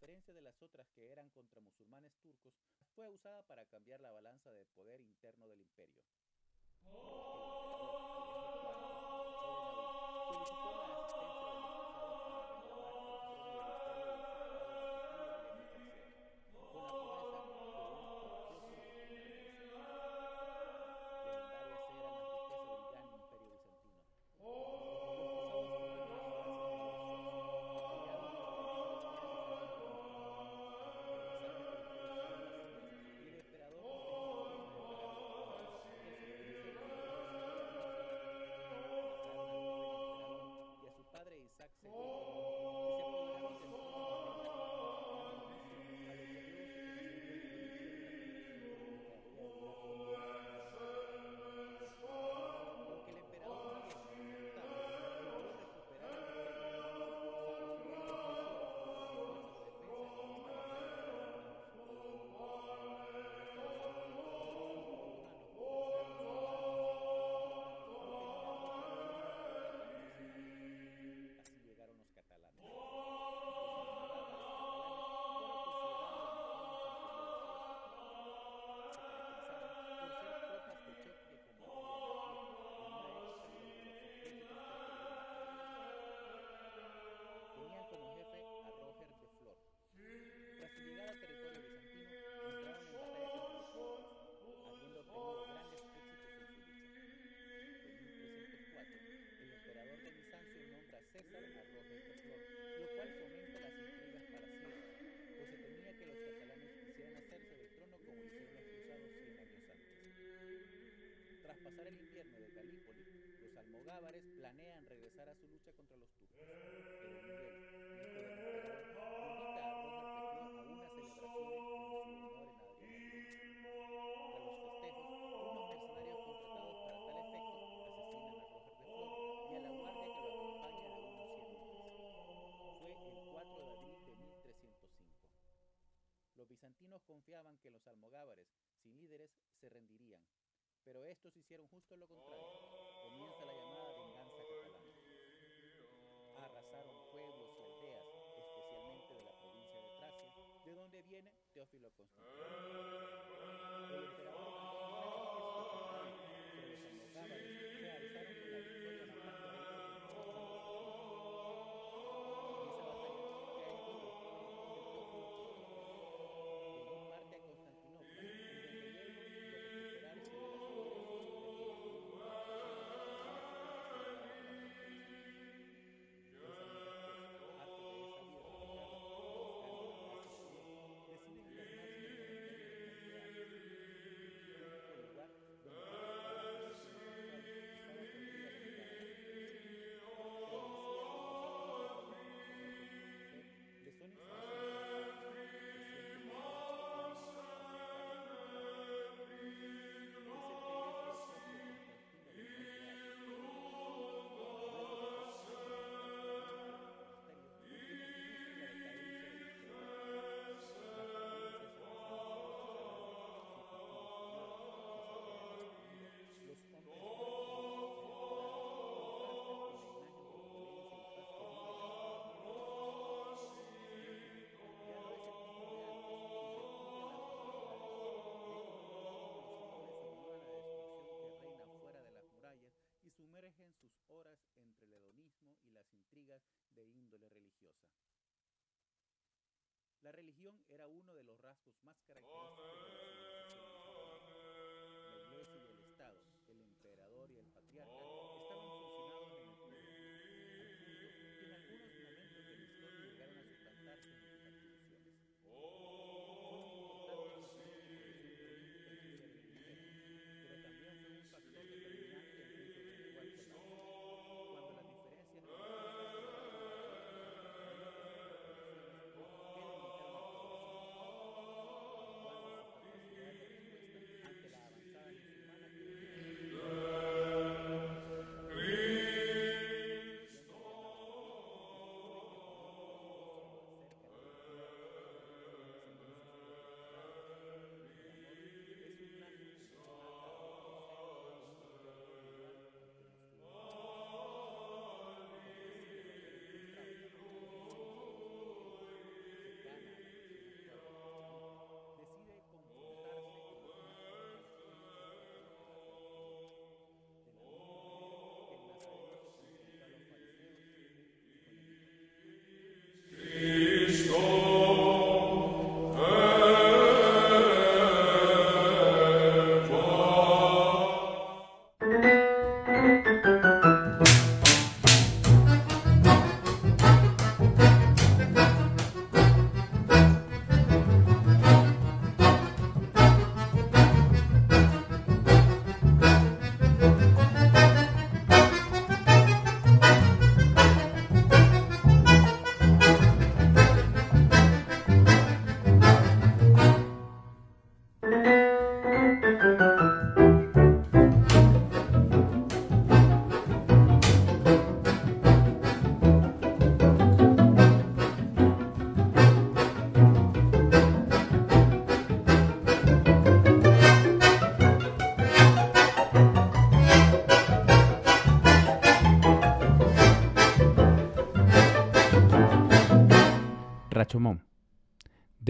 Diferencia de las otras que eran contra musulmanes turcos, fue usada para cambiar la balanza de poder interno del imperio. planean Los bizantinos confiaban que los almogávares, sin líderes, se rendirían, pero estos hicieron justo lo contrario. Comienza la llamada venganza catalana. Arrasaron pueblos y aldeas, especialmente de la provincia de Tracia, de donde viene Teófilo Constantino.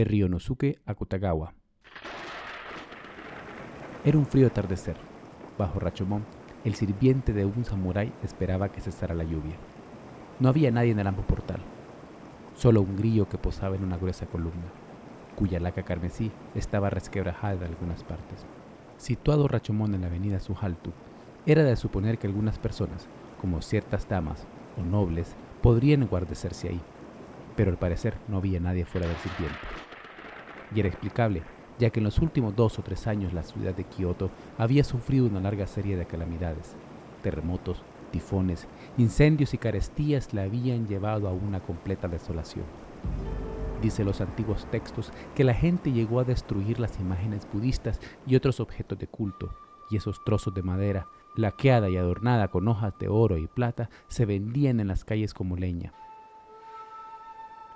De Ryonosuke a Kutagawa. Era un frío atardecer. Bajo Rachomon, el sirviente de un samurái esperaba que cesara la lluvia. No había nadie en el amplio portal, solo un grillo que posaba en una gruesa columna, cuya laca carmesí estaba resquebrajada en algunas partes. Situado Rachomón en la avenida Sujaltu, era de suponer que algunas personas, como ciertas damas o nobles, podrían guardecerse ahí, pero al parecer no había nadie fuera del sirviente. Y era explicable, ya que en los últimos dos o tres años la ciudad de Kioto había sufrido una larga serie de calamidades, terremotos, tifones, incendios y carestías la habían llevado a una completa desolación. Dice los antiguos textos que la gente llegó a destruir las imágenes budistas y otros objetos de culto, y esos trozos de madera, laqueada y adornada con hojas de oro y plata, se vendían en las calles como leña.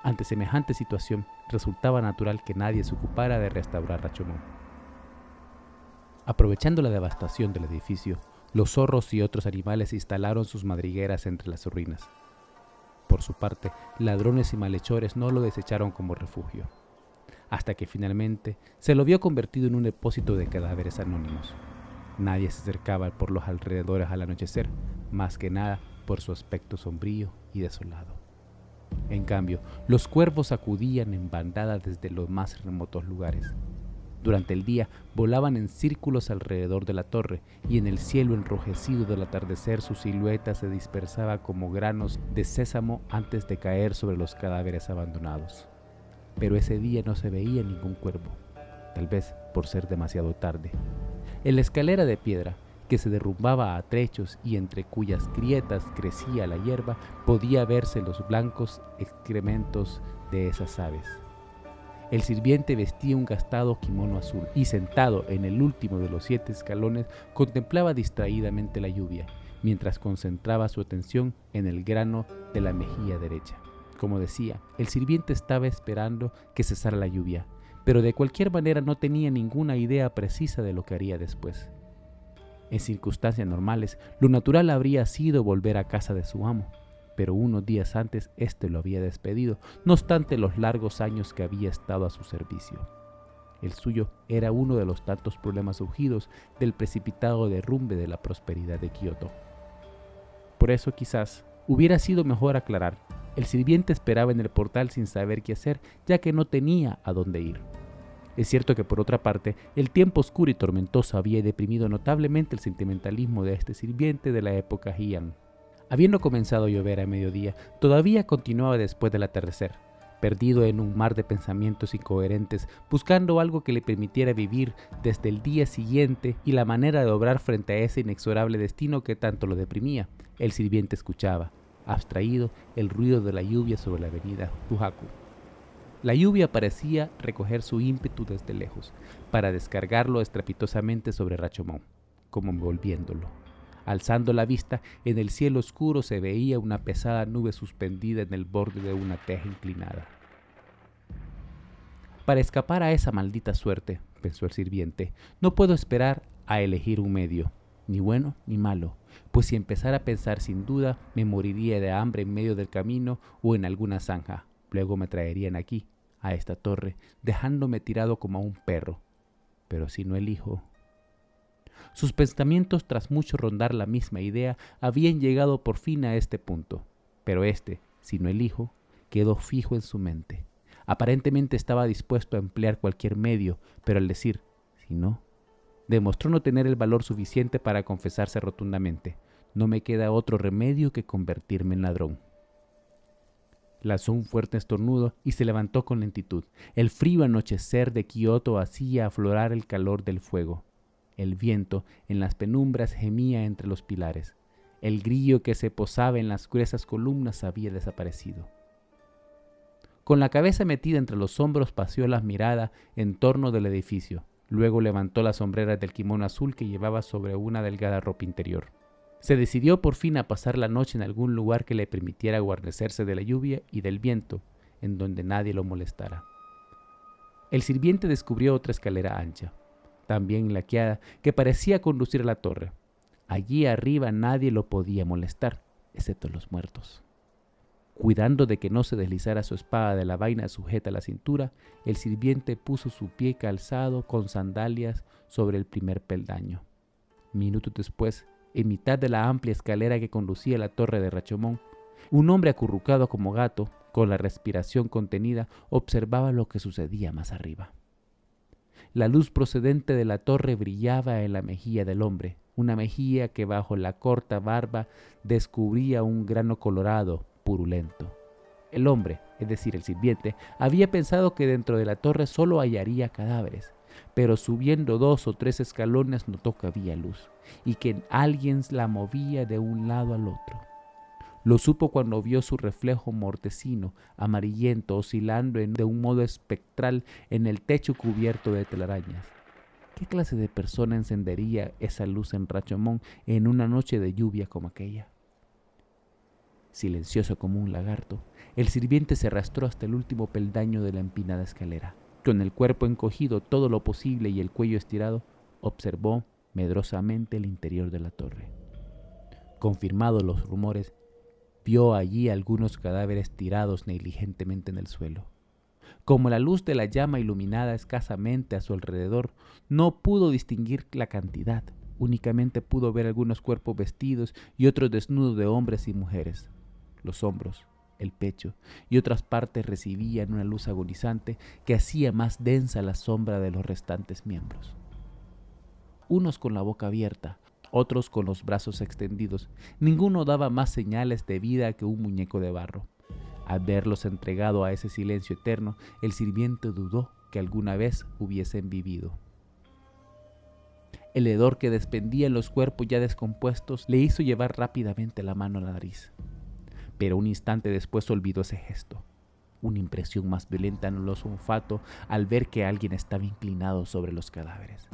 Ante semejante situación, resultaba natural que nadie se ocupara de restaurar Rachomón. Aprovechando la devastación del edificio, los zorros y otros animales instalaron sus madrigueras entre las ruinas. Por su parte, ladrones y malhechores no lo desecharon como refugio, hasta que finalmente se lo vio convertido en un depósito de cadáveres anónimos. Nadie se acercaba por los alrededores al anochecer, más que nada por su aspecto sombrío y desolado. En cambio, los cuervos acudían en bandada desde los más remotos lugares. Durante el día volaban en círculos alrededor de la torre y en el cielo enrojecido del atardecer su silueta se dispersaba como granos de sésamo antes de caer sobre los cadáveres abandonados. Pero ese día no se veía ningún cuervo, tal vez por ser demasiado tarde. En la escalera de piedra, que se derrumbaba a trechos y entre cuyas grietas crecía la hierba, podía verse los blancos excrementos de esas aves. El sirviente vestía un gastado kimono azul y sentado en el último de los siete escalones contemplaba distraídamente la lluvia, mientras concentraba su atención en el grano de la mejilla derecha. Como decía, el sirviente estaba esperando que cesara la lluvia, pero de cualquier manera no tenía ninguna idea precisa de lo que haría después. En circunstancias normales, lo natural habría sido volver a casa de su amo, pero unos días antes éste lo había despedido, no obstante los largos años que había estado a su servicio. El suyo era uno de los tantos problemas surgidos del precipitado derrumbe de la prosperidad de Kioto. Por eso quizás hubiera sido mejor aclarar, el sirviente esperaba en el portal sin saber qué hacer, ya que no tenía a dónde ir. Es cierto que por otra parte, el tiempo oscuro y tormentoso había deprimido notablemente el sentimentalismo de este sirviente de la época Heian. Habiendo comenzado a llover a mediodía, todavía continuaba después del atardecer, perdido en un mar de pensamientos incoherentes, buscando algo que le permitiera vivir desde el día siguiente y la manera de obrar frente a ese inexorable destino que tanto lo deprimía. El sirviente escuchaba, abstraído, el ruido de la lluvia sobre la avenida Tujaku. La lluvia parecía recoger su ímpetu desde lejos, para descargarlo estrepitosamente sobre Rachomón, como envolviéndolo. Alzando la vista, en el cielo oscuro se veía una pesada nube suspendida en el borde de una teja inclinada. Para escapar a esa maldita suerte, pensó el sirviente, no puedo esperar a elegir un medio, ni bueno ni malo, pues si empezara a pensar sin duda me moriría de hambre en medio del camino o en alguna zanja. Luego me traerían aquí, a esta torre, dejándome tirado como a un perro. Pero si no elijo... Sus pensamientos, tras mucho rondar la misma idea, habían llegado por fin a este punto. Pero este, si no elijo, quedó fijo en su mente. Aparentemente estaba dispuesto a emplear cualquier medio, pero al decir, si no, demostró no tener el valor suficiente para confesarse rotundamente. No me queda otro remedio que convertirme en ladrón. Lanzó un fuerte estornudo y se levantó con lentitud. El frío anochecer de Kioto hacía aflorar el calor del fuego. El viento en las penumbras gemía entre los pilares. El grillo que se posaba en las gruesas columnas había desaparecido. Con la cabeza metida entre los hombros paseó la mirada en torno del edificio. Luego levantó las sombreras del kimono azul que llevaba sobre una delgada ropa interior. Se decidió por fin a pasar la noche en algún lugar que le permitiera guarnecerse de la lluvia y del viento, en donde nadie lo molestara. El sirviente descubrió otra escalera ancha, también laqueada, que parecía conducir a la torre. Allí arriba nadie lo podía molestar, excepto los muertos. Cuidando de que no se deslizara su espada de la vaina sujeta a la cintura, el sirviente puso su pie calzado con sandalias sobre el primer peldaño. Minutos después, en mitad de la amplia escalera que conducía a la torre de Rachomón, un hombre acurrucado como gato, con la respiración contenida, observaba lo que sucedía más arriba. La luz procedente de la torre brillaba en la mejilla del hombre, una mejilla que bajo la corta barba descubría un grano colorado, purulento. El hombre, es decir, el sirviente, había pensado que dentro de la torre solo hallaría cadáveres, pero subiendo dos o tres escalones notó que había luz y que alguien la movía de un lado al otro. Lo supo cuando vio su reflejo mortecino, amarillento, oscilando de un modo espectral en el techo cubierto de telarañas. ¿Qué clase de persona encendería esa luz en Rachomón en una noche de lluvia como aquella? Silencioso como un lagarto, el sirviente se arrastró hasta el último peldaño de la empinada escalera. Con el cuerpo encogido todo lo posible y el cuello estirado, observó medrosamente el interior de la torre. Confirmados los rumores, vio allí algunos cadáveres tirados negligentemente en el suelo. Como la luz de la llama iluminada escasamente a su alrededor, no pudo distinguir la cantidad, únicamente pudo ver algunos cuerpos vestidos y otros desnudos de hombres y mujeres. Los hombros, el pecho y otras partes recibían una luz agonizante que hacía más densa la sombra de los restantes miembros. Unos con la boca abierta, otros con los brazos extendidos. Ninguno daba más señales de vida que un muñeco de barro. Al verlos entregado a ese silencio eterno, el sirviente dudó que alguna vez hubiesen vivido. El hedor que despendían los cuerpos ya descompuestos le hizo llevar rápidamente la mano a la nariz. Pero un instante después olvidó ese gesto. Una impresión más violenta en los olfato al ver que alguien estaba inclinado sobre los cadáveres.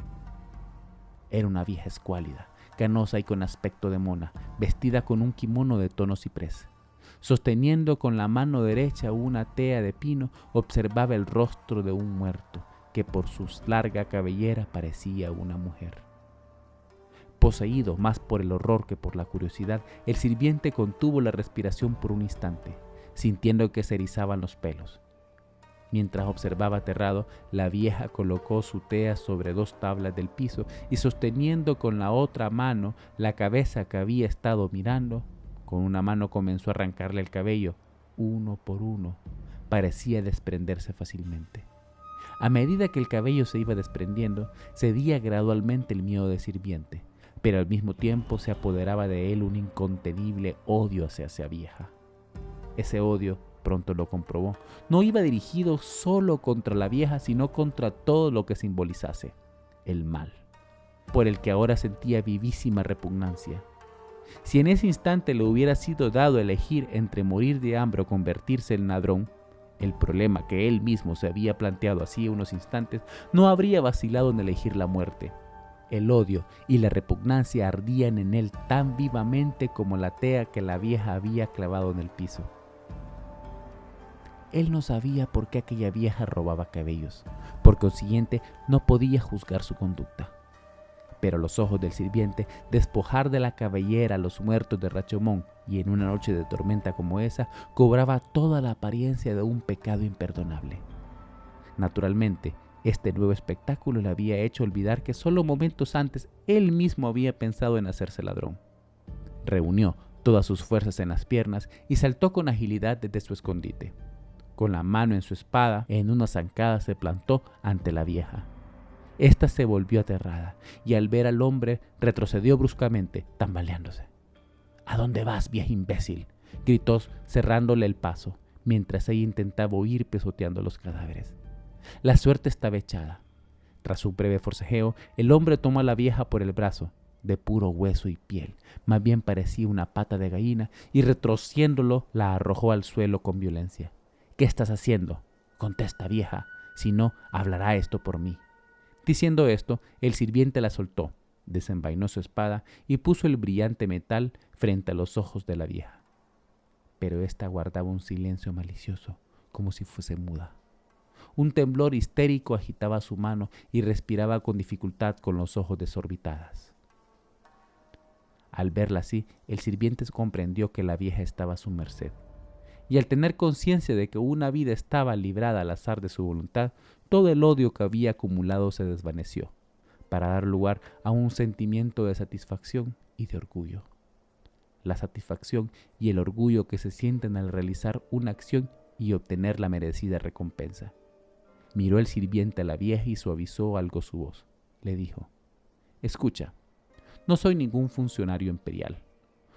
Era una vieja escuálida, canosa y con aspecto de mona, vestida con un kimono de tono ciprés. Sosteniendo con la mano derecha una tea de pino, observaba el rostro de un muerto, que por su larga cabellera parecía una mujer. Poseído más por el horror que por la curiosidad, el sirviente contuvo la respiración por un instante, sintiendo que se erizaban los pelos. Mientras observaba aterrado, la vieja colocó su tea sobre dos tablas del piso y sosteniendo con la otra mano la cabeza que había estado mirando, con una mano comenzó a arrancarle el cabello, uno por uno. Parecía desprenderse fácilmente. A medida que el cabello se iba desprendiendo, cedía gradualmente el miedo de sirviente, pero al mismo tiempo se apoderaba de él un incontenible odio hacia esa vieja. Ese odio pronto lo comprobó, no iba dirigido solo contra la vieja, sino contra todo lo que simbolizase el mal, por el que ahora sentía vivísima repugnancia. Si en ese instante le hubiera sido dado elegir entre morir de hambre o convertirse en ladrón, el problema que él mismo se había planteado hacía unos instantes, no habría vacilado en elegir la muerte. El odio y la repugnancia ardían en él tan vivamente como la tea que la vieja había clavado en el piso. Él no sabía por qué aquella vieja robaba cabellos. Por consiguiente, no podía juzgar su conducta. Pero los ojos del sirviente, despojar de la cabellera a los muertos de Rachomón y en una noche de tormenta como esa, cobraba toda la apariencia de un pecado imperdonable. Naturalmente, este nuevo espectáculo le había hecho olvidar que solo momentos antes él mismo había pensado en hacerse ladrón. Reunió todas sus fuerzas en las piernas y saltó con agilidad desde su escondite con la mano en su espada, en una zancada se plantó ante la vieja. Esta se volvió aterrada y al ver al hombre retrocedió bruscamente, tambaleándose. ¿A dónde vas, vieja imbécil? gritó cerrándole el paso, mientras ella intentaba huir pesoteando los cadáveres. La suerte estaba echada. Tras un breve forcejeo, el hombre tomó a la vieja por el brazo, de puro hueso y piel, más bien parecía una pata de gallina, y retrociéndolo la arrojó al suelo con violencia. ¿Qué estás haciendo? Contesta, vieja, si no, hablará esto por mí. Diciendo esto, el sirviente la soltó, desenvainó su espada y puso el brillante metal frente a los ojos de la vieja. Pero ésta guardaba un silencio malicioso, como si fuese muda. Un temblor histérico agitaba su mano y respiraba con dificultad con los ojos desorbitadas. Al verla así, el sirviente comprendió que la vieja estaba a su merced y al tener conciencia de que una vida estaba librada al azar de su voluntad, todo el odio que había acumulado se desvaneció, para dar lugar a un sentimiento de satisfacción y de orgullo. La satisfacción y el orgullo que se sienten al realizar una acción y obtener la merecida recompensa. Miró el sirviente a la vieja y suavizó algo su voz. Le dijo, Escucha, no soy ningún funcionario imperial.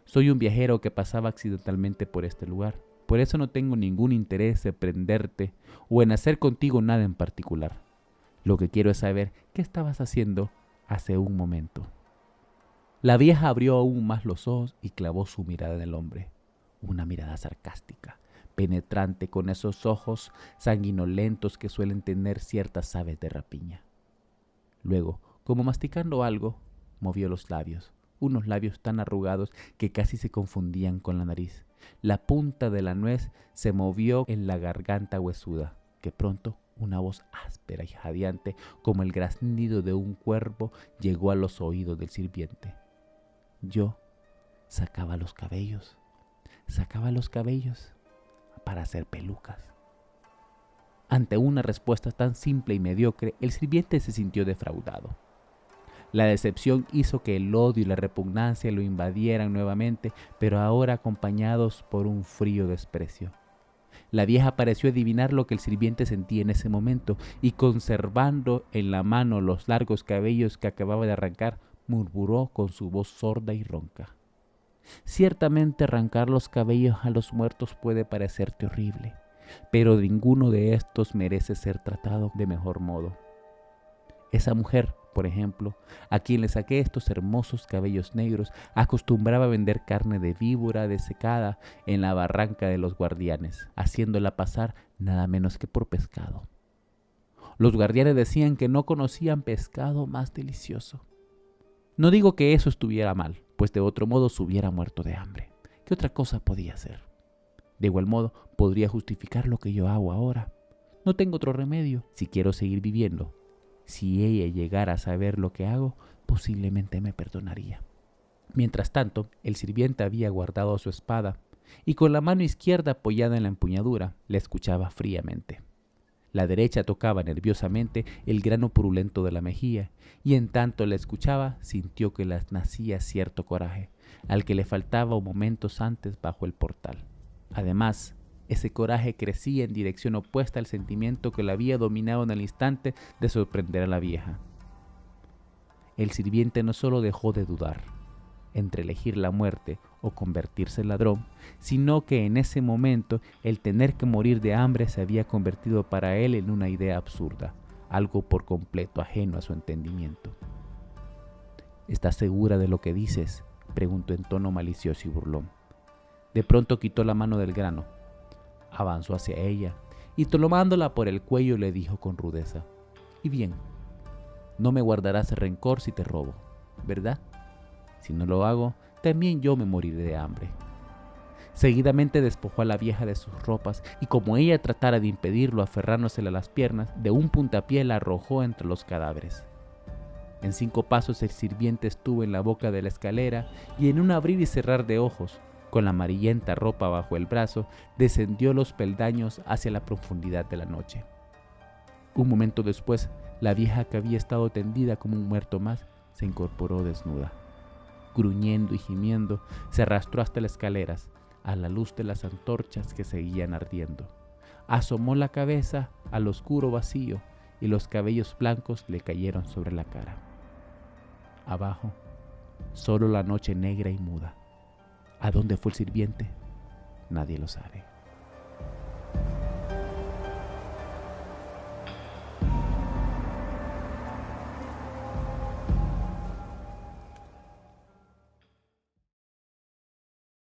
Soy un viajero que pasaba accidentalmente por este lugar. Por eso no tengo ningún interés en prenderte o en hacer contigo nada en particular. Lo que quiero es saber qué estabas haciendo hace un momento. La vieja abrió aún más los ojos y clavó su mirada en el hombre, una mirada sarcástica, penetrante con esos ojos sanguinolentos que suelen tener ciertas aves de rapiña. Luego, como masticando algo, movió los labios, unos labios tan arrugados que casi se confundían con la nariz. La punta de la nuez se movió en la garganta huesuda, que pronto una voz áspera y jadeante como el graznido de un cuervo llegó a los oídos del sirviente. Yo sacaba los cabellos, sacaba los cabellos para hacer pelucas. Ante una respuesta tan simple y mediocre, el sirviente se sintió defraudado. La decepción hizo que el odio y la repugnancia lo invadieran nuevamente, pero ahora acompañados por un frío desprecio. La vieja pareció adivinar lo que el sirviente sentía en ese momento y conservando en la mano los largos cabellos que acababa de arrancar, murmuró con su voz sorda y ronca. Ciertamente arrancar los cabellos a los muertos puede parecerte horrible, pero ninguno de estos merece ser tratado de mejor modo. Esa mujer, por ejemplo, a quien le saqué estos hermosos cabellos negros, acostumbraba a vender carne de víbora desecada en la barranca de los guardianes, haciéndola pasar nada menos que por pescado. Los guardianes decían que no conocían pescado más delicioso. No digo que eso estuviera mal, pues de otro modo se hubiera muerto de hambre. ¿Qué otra cosa podía hacer? De igual modo, podría justificar lo que yo hago ahora. No tengo otro remedio si quiero seguir viviendo. Si ella llegara a saber lo que hago, posiblemente me perdonaría. Mientras tanto, el sirviente había guardado su espada y con la mano izquierda apoyada en la empuñadura le escuchaba fríamente. La derecha tocaba nerviosamente el grano purulento de la mejilla, y en tanto la escuchaba sintió que las nacía cierto coraje, al que le faltaba momentos antes bajo el portal. Además, ese coraje crecía en dirección opuesta al sentimiento que la había dominado en el instante de sorprender a la vieja. El sirviente no solo dejó de dudar, entre elegir la muerte o convertirse en ladrón, sino que en ese momento el tener que morir de hambre se había convertido para él en una idea absurda, algo por completo ajeno a su entendimiento. ¿Estás segura de lo que dices? preguntó en tono malicioso y burlón. De pronto quitó la mano del grano, avanzó hacia ella y tomándola por el cuello le dijo con rudeza, Y bien, no me guardarás rencor si te robo, ¿verdad? Si no lo hago, también yo me moriré de hambre. Seguidamente despojó a la vieja de sus ropas y como ella tratara de impedirlo aferrándosela a las piernas, de un puntapié la arrojó entre los cadáveres. En cinco pasos el sirviente estuvo en la boca de la escalera y en un abrir y cerrar de ojos, con la amarillenta ropa bajo el brazo, descendió los peldaños hacia la profundidad de la noche. Un momento después, la vieja que había estado tendida como un muerto más, se incorporó desnuda gruñendo y gimiendo, se arrastró hasta las escaleras, a la luz de las antorchas que seguían ardiendo. Asomó la cabeza al oscuro vacío y los cabellos blancos le cayeron sobre la cara. Abajo, solo la noche negra y muda. ¿A dónde fue el sirviente? Nadie lo sabe.